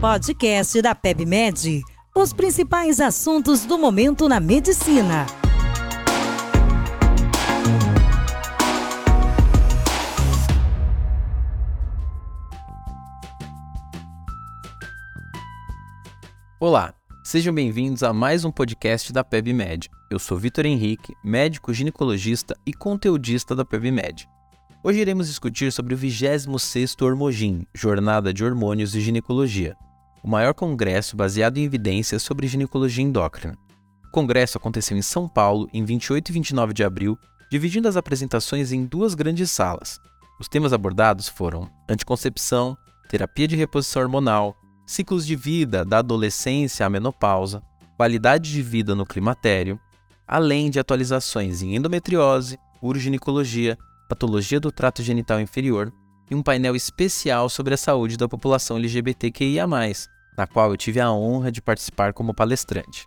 podcast da PebMed. Os principais assuntos do momento na medicina. Olá, sejam bem-vindos a mais um podcast da PebMed. Eu sou Vitor Henrique, médico ginecologista e conteudista da PebMed. Hoje iremos discutir sobre o 26º Hormogin, Jornada de Hormônios e Ginecologia, o maior congresso baseado em evidências sobre ginecologia endócrina. O congresso aconteceu em São Paulo em 28 e 29 de abril, dividindo as apresentações em duas grandes salas. Os temas abordados foram anticoncepção, terapia de reposição hormonal, ciclos de vida da adolescência à menopausa, qualidade de vida no climatério, além de atualizações em endometriose, uroginiecologia, patologia do trato genital inferior e um painel especial sobre a saúde da população LGBTQIA, na qual eu tive a honra de participar como palestrante.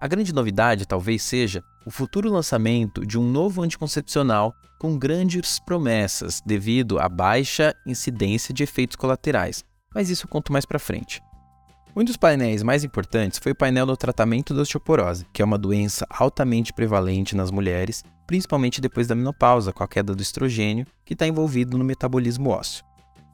A grande novidade talvez seja o futuro lançamento de um novo anticoncepcional com grandes promessas devido à baixa incidência de efeitos colaterais, mas isso eu conto mais para frente. Um dos painéis mais importantes foi o painel do tratamento da osteoporose, que é uma doença altamente prevalente nas mulheres, principalmente depois da menopausa, com a queda do estrogênio, que está envolvido no metabolismo ósseo.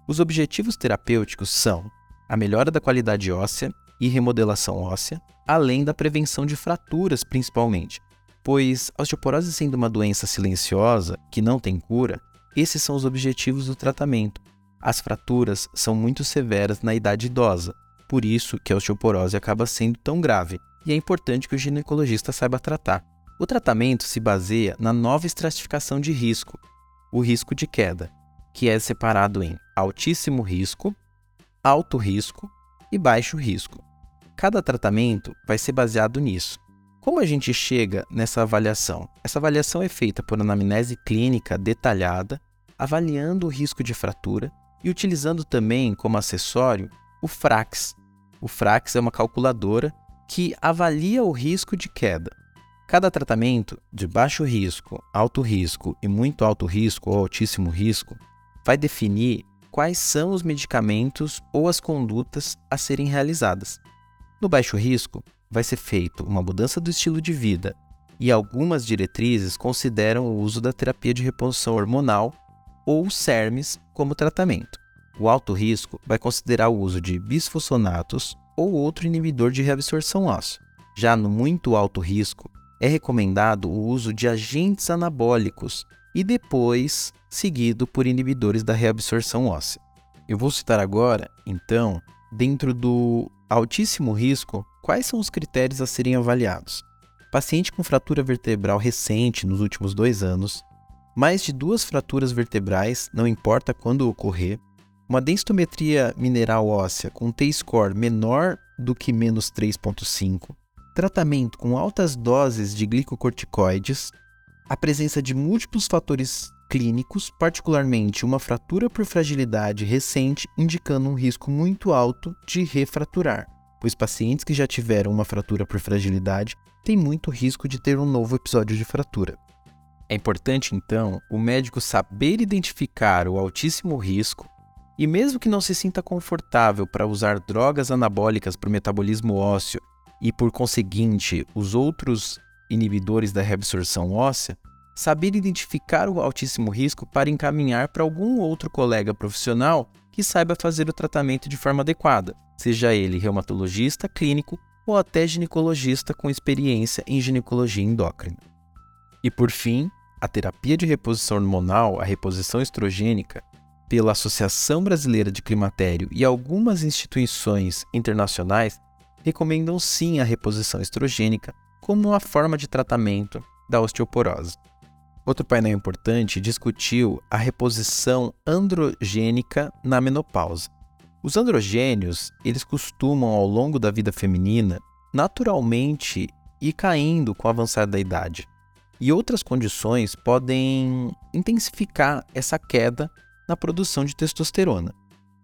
Os objetivos terapêuticos são a melhora da qualidade óssea e remodelação óssea, além da prevenção de fraturas, principalmente, pois a osteoporose sendo uma doença silenciosa que não tem cura, esses são os objetivos do tratamento, as fraturas são muito severas na idade idosa, por isso que a osteoporose acaba sendo tão grave, e é importante que o ginecologista saiba tratar. O tratamento se baseia na nova estratificação de risco, o risco de queda, que é separado em altíssimo risco, alto risco e baixo risco. Cada tratamento vai ser baseado nisso. Como a gente chega nessa avaliação? Essa avaliação é feita por anamnese clínica detalhada, avaliando o risco de fratura e utilizando também como acessório o FRAX. O FRAX é uma calculadora que avalia o risco de queda. Cada tratamento de baixo risco, alto risco e muito alto risco ou altíssimo risco vai definir quais são os medicamentos ou as condutas a serem realizadas. No baixo risco, vai ser feito uma mudança do estilo de vida e algumas diretrizes consideram o uso da terapia de reposição hormonal ou SERMES como tratamento. O alto risco vai considerar o uso de bisfosfonatos ou outro inibidor de reabsorção óssea. Já no muito alto risco, é recomendado o uso de agentes anabólicos e depois seguido por inibidores da reabsorção óssea. Eu vou citar agora, então, dentro do altíssimo risco, quais são os critérios a serem avaliados. Paciente com fratura vertebral recente nos últimos dois anos, mais de duas fraturas vertebrais, não importa quando ocorrer, uma densitometria mineral óssea com T-score menor do que menos 3,5, tratamento com altas doses de glicocorticoides, a presença de múltiplos fatores clínicos, particularmente uma fratura por fragilidade recente, indicando um risco muito alto de refraturar, pois pacientes que já tiveram uma fratura por fragilidade têm muito risco de ter um novo episódio de fratura. É importante, então, o médico saber identificar o altíssimo risco e, mesmo que não se sinta confortável para usar drogas anabólicas para o metabolismo ósseo e, por conseguinte, os outros inibidores da reabsorção óssea, saber identificar o altíssimo risco para encaminhar para algum outro colega profissional que saiba fazer o tratamento de forma adequada, seja ele reumatologista, clínico ou até ginecologista com experiência em ginecologia endócrina. E por fim, a terapia de reposição hormonal, a reposição estrogênica, pela Associação Brasileira de Climatério e algumas instituições internacionais, recomendam sim a reposição estrogênica como uma forma de tratamento da osteoporose. Outro painel importante discutiu a reposição androgênica na menopausa. Os androgênios, eles costumam ao longo da vida feminina naturalmente ir caindo com o avançar da idade e outras condições podem intensificar essa queda na produção de testosterona.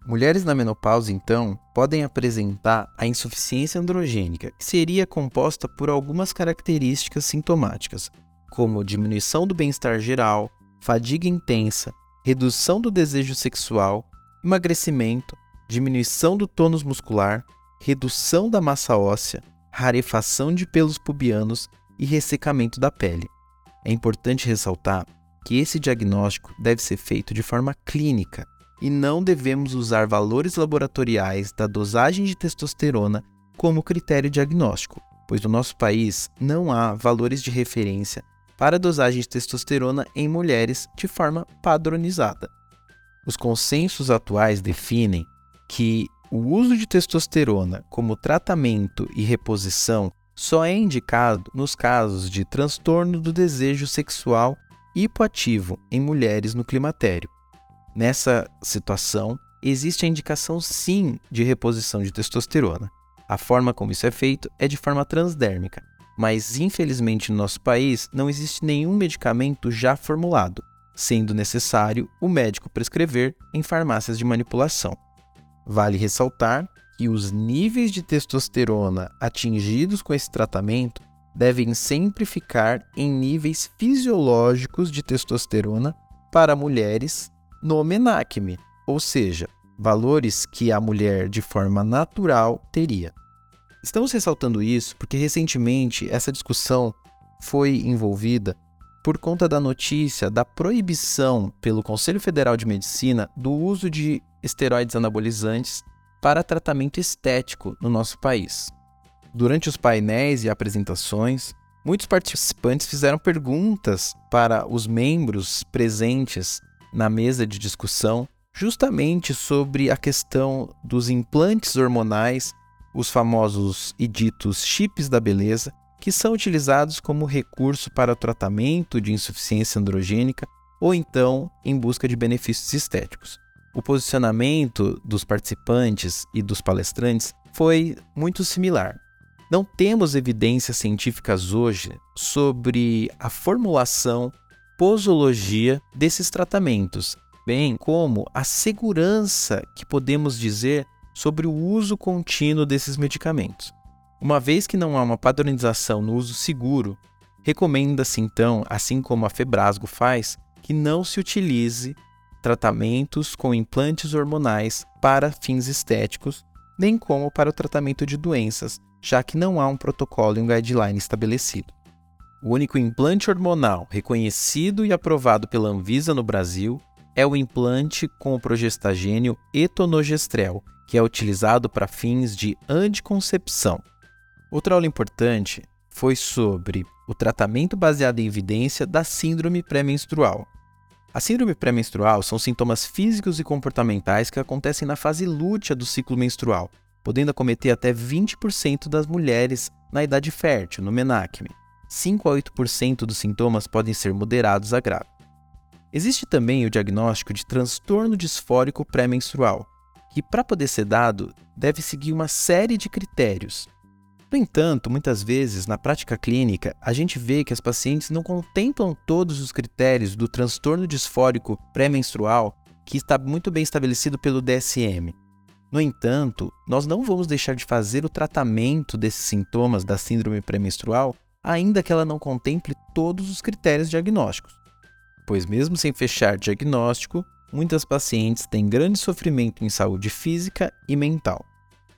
Mulheres na menopausa, então, podem apresentar a insuficiência androgênica, que seria composta por algumas características sintomáticas, como diminuição do bem-estar geral, fadiga intensa, redução do desejo sexual, emagrecimento, diminuição do tônus muscular, redução da massa óssea, rarefação de pelos pubianos e ressecamento da pele. É importante ressaltar que esse diagnóstico deve ser feito de forma clínica e não devemos usar valores laboratoriais da dosagem de testosterona como critério diagnóstico, pois no nosso país não há valores de referência para a dosagem de testosterona em mulheres de forma padronizada. Os consensos atuais definem que o uso de testosterona como tratamento e reposição só é indicado nos casos de transtorno do desejo sexual hipoativo em mulheres no climatério. Nessa situação, existe a indicação sim de reposição de testosterona. A forma como isso é feito é de forma transdérmica, mas infelizmente no nosso país não existe nenhum medicamento já formulado, sendo necessário o médico prescrever em farmácias de manipulação. Vale ressaltar que os níveis de testosterona atingidos com esse tratamento devem sempre ficar em níveis fisiológicos de testosterona para mulheres no menacme, ou seja, valores que a mulher de forma natural teria. Estamos ressaltando isso porque recentemente essa discussão foi envolvida por conta da notícia da proibição pelo Conselho Federal de Medicina do uso de esteroides anabolizantes para tratamento estético no nosso país. Durante os painéis e apresentações, muitos participantes fizeram perguntas para os membros presentes na mesa de discussão, justamente sobre a questão dos implantes hormonais, os famosos e ditos chips da beleza, que são utilizados como recurso para o tratamento de insuficiência androgênica ou então em busca de benefícios estéticos. O posicionamento dos participantes e dos palestrantes foi muito similar. Não temos evidências científicas hoje sobre a formulação, posologia desses tratamentos, bem como a segurança que podemos dizer sobre o uso contínuo desses medicamentos. Uma vez que não há uma padronização no uso seguro, recomenda-se então, assim como a Febrasgo faz, que não se utilize tratamentos com implantes hormonais para fins estéticos, nem como para o tratamento de doenças, já que não há um protocolo e um guideline estabelecido. O único implante hormonal reconhecido e aprovado pela Anvisa no Brasil é o implante com o progestagênio etonogestrel, que é utilizado para fins de anticoncepção. Outra aula importante foi sobre o tratamento baseado em evidência da síndrome pré-menstrual, a síndrome pré-menstrual são sintomas físicos e comportamentais que acontecem na fase lútea do ciclo menstrual, podendo acometer até 20% das mulheres na idade fértil, no menacme. 5 a 8% dos sintomas podem ser moderados a grave. Existe também o diagnóstico de transtorno disfórico pré-menstrual, que, para poder ser dado, deve seguir uma série de critérios, no entanto, muitas vezes, na prática clínica, a gente vê que as pacientes não contemplam todos os critérios do transtorno disfórico pré-menstrual que está muito bem estabelecido pelo DSM. No entanto, nós não vamos deixar de fazer o tratamento desses sintomas da síndrome pré-menstrual, ainda que ela não contemple todos os critérios diagnósticos. Pois, mesmo sem fechar diagnóstico, muitas pacientes têm grande sofrimento em saúde física e mental.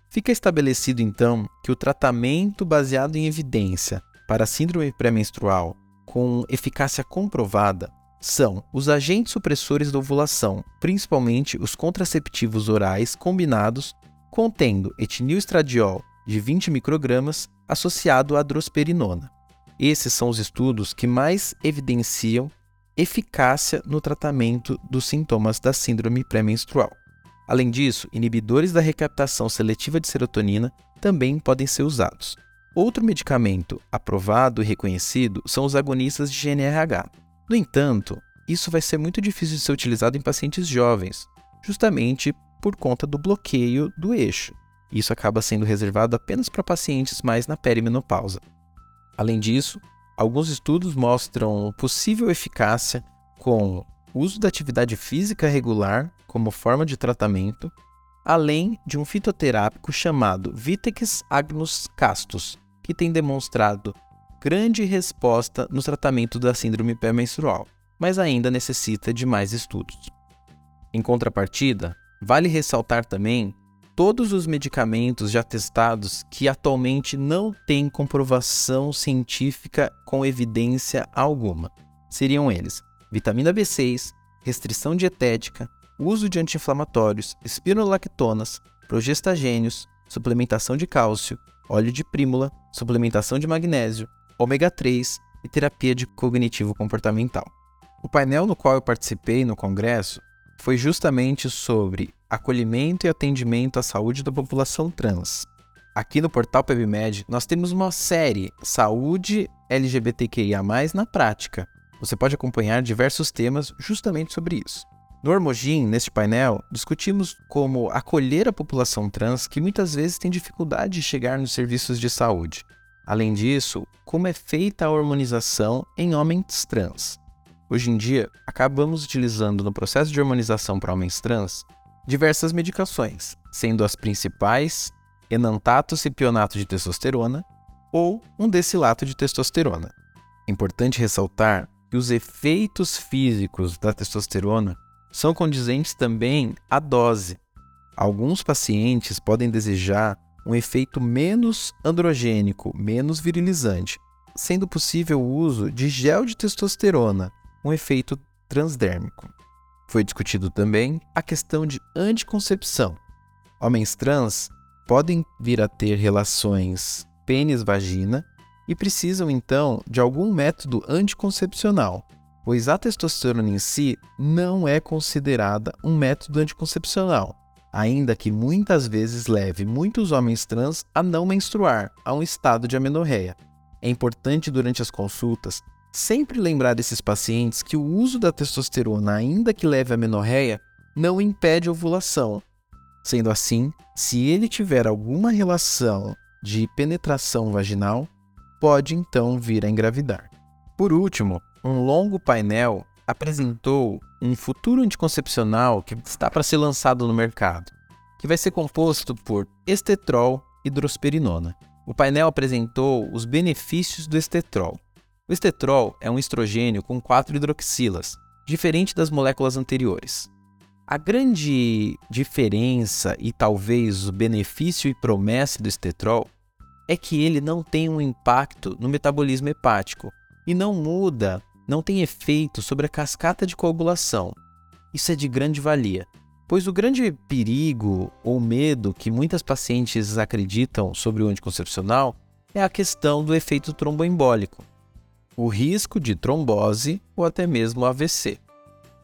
Fica estabelecido então que o tratamento baseado em evidência para a síndrome pré-menstrual com eficácia comprovada são os agentes supressores da ovulação, principalmente os contraceptivos orais combinados contendo etinilestradiol de 20 microgramas associado à drosperinona. Esses são os estudos que mais evidenciam eficácia no tratamento dos sintomas da síndrome pré-menstrual. Além disso, inibidores da recaptação seletiva de serotonina também podem ser usados. Outro medicamento aprovado e reconhecido são os agonistas de GNRH. No entanto, isso vai ser muito difícil de ser utilizado em pacientes jovens, justamente por conta do bloqueio do eixo. Isso acaba sendo reservado apenas para pacientes mais na perimenopausa. Além disso, alguns estudos mostram possível eficácia com uso da atividade física regular como forma de tratamento, além de um fitoterápico chamado Vitex agnus castus, que tem demonstrado grande resposta no tratamento da síndrome pré-menstrual, mas ainda necessita de mais estudos. Em contrapartida, vale ressaltar também todos os medicamentos já testados que atualmente não têm comprovação científica com evidência alguma. Seriam eles: vitamina B6, restrição dietética, uso de anti-inflamatórios, espirulactonas, progestagênios, suplementação de cálcio, óleo de prímula, suplementação de magnésio, ômega 3 e terapia de cognitivo comportamental. O painel no qual eu participei no congresso foi justamente sobre acolhimento e atendimento à saúde da população trans. Aqui no portal PebMed, nós temos uma série Saúde LGBTQIA+, na prática. Você pode acompanhar diversos temas justamente sobre isso. No Ormogin, neste painel, discutimos como acolher a população trans que muitas vezes tem dificuldade de chegar nos serviços de saúde. Além disso, como é feita a hormonização em homens trans. Hoje em dia, acabamos utilizando no processo de hormonização para homens trans diversas medicações, sendo as principais enantato cipionato de testosterona ou um decilato de testosterona. É importante ressaltar que os efeitos físicos da testosterona são condizentes também à dose. Alguns pacientes podem desejar um efeito menos androgênico, menos virilizante, sendo possível o uso de gel de testosterona, um efeito transdérmico. Foi discutido também a questão de anticoncepção. Homens trans podem vir a ter relações pênis-vagina e precisam então de algum método anticoncepcional, pois a testosterona em si não é considerada um método anticoncepcional, ainda que muitas vezes leve muitos homens trans a não menstruar, a um estado de amenorreia. É importante durante as consultas sempre lembrar desses pacientes que o uso da testosterona, ainda que leve a amenorreia, não impede ovulação. Sendo assim, se ele tiver alguma relação de penetração vaginal, pode então vir a engravidar. Por último, um longo painel apresentou um futuro anticoncepcional que está para ser lançado no mercado, que vai ser composto por estetrol e drosperinona. O painel apresentou os benefícios do estetrol. O estetrol é um estrogênio com quatro hidroxilas, diferente das moléculas anteriores. A grande diferença e talvez o benefício e promessa do estetrol é que ele não tem um impacto no metabolismo hepático e não muda não tem efeito sobre a cascata de coagulação. Isso é de grande valia, pois o grande perigo ou medo que muitas pacientes acreditam sobre o anticoncepcional é a questão do efeito tromboembólico, o risco de trombose ou até mesmo AVC.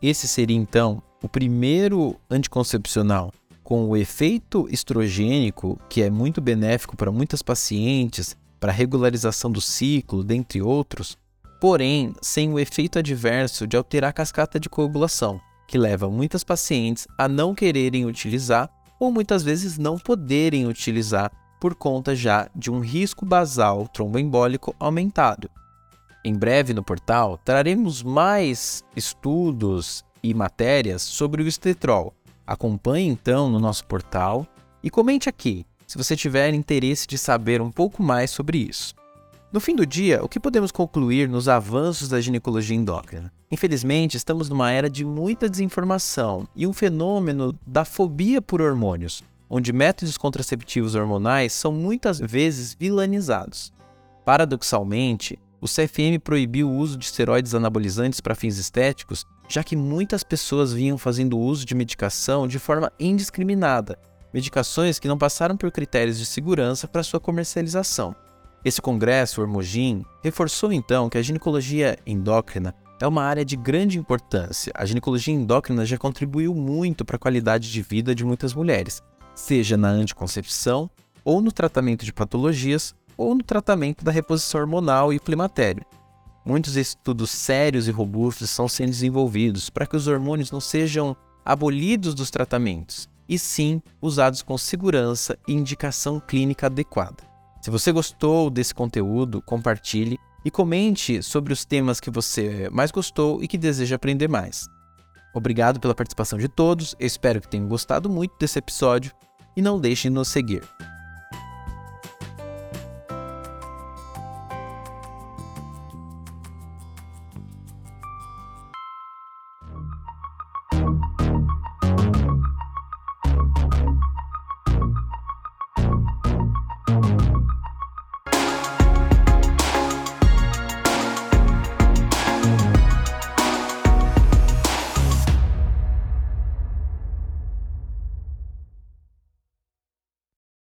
Esse seria então o primeiro anticoncepcional com o efeito estrogênico, que é muito benéfico para muitas pacientes, para regularização do ciclo, dentre outros, porém sem o efeito adverso de alterar a cascata de coagulação, que leva muitas pacientes a não quererem utilizar ou muitas vezes não poderem utilizar por conta já de um risco basal tromboembólico aumentado. Em breve no portal traremos mais estudos e matérias sobre o estetrol. Acompanhe então no nosso portal e comente aqui se você tiver interesse de saber um pouco mais sobre isso. No fim do dia, o que podemos concluir nos avanços da ginecologia endócrina? Infelizmente, estamos numa era de muita desinformação e um fenômeno da fobia por hormônios, onde métodos contraceptivos hormonais são muitas vezes vilanizados. Paradoxalmente, o CFM proibiu o uso de esteroides anabolizantes para fins estéticos, já que muitas pessoas vinham fazendo uso de medicação de forma indiscriminada, medicações que não passaram por critérios de segurança para sua comercialização. Esse congresso, o Hormogin, reforçou então que a ginecologia endócrina é uma área de grande importância. A ginecologia endócrina já contribuiu muito para a qualidade de vida de muitas mulheres, seja na anticoncepção, ou no tratamento de patologias, ou no tratamento da reposição hormonal e climatério. Muitos estudos sérios e robustos estão sendo desenvolvidos para que os hormônios não sejam abolidos dos tratamentos, e sim usados com segurança e indicação clínica adequada. Se você gostou desse conteúdo, compartilhe e comente sobre os temas que você mais gostou e que deseja aprender mais. Obrigado pela participação de todos, espero que tenham gostado muito desse episódio e não deixem de nos seguir.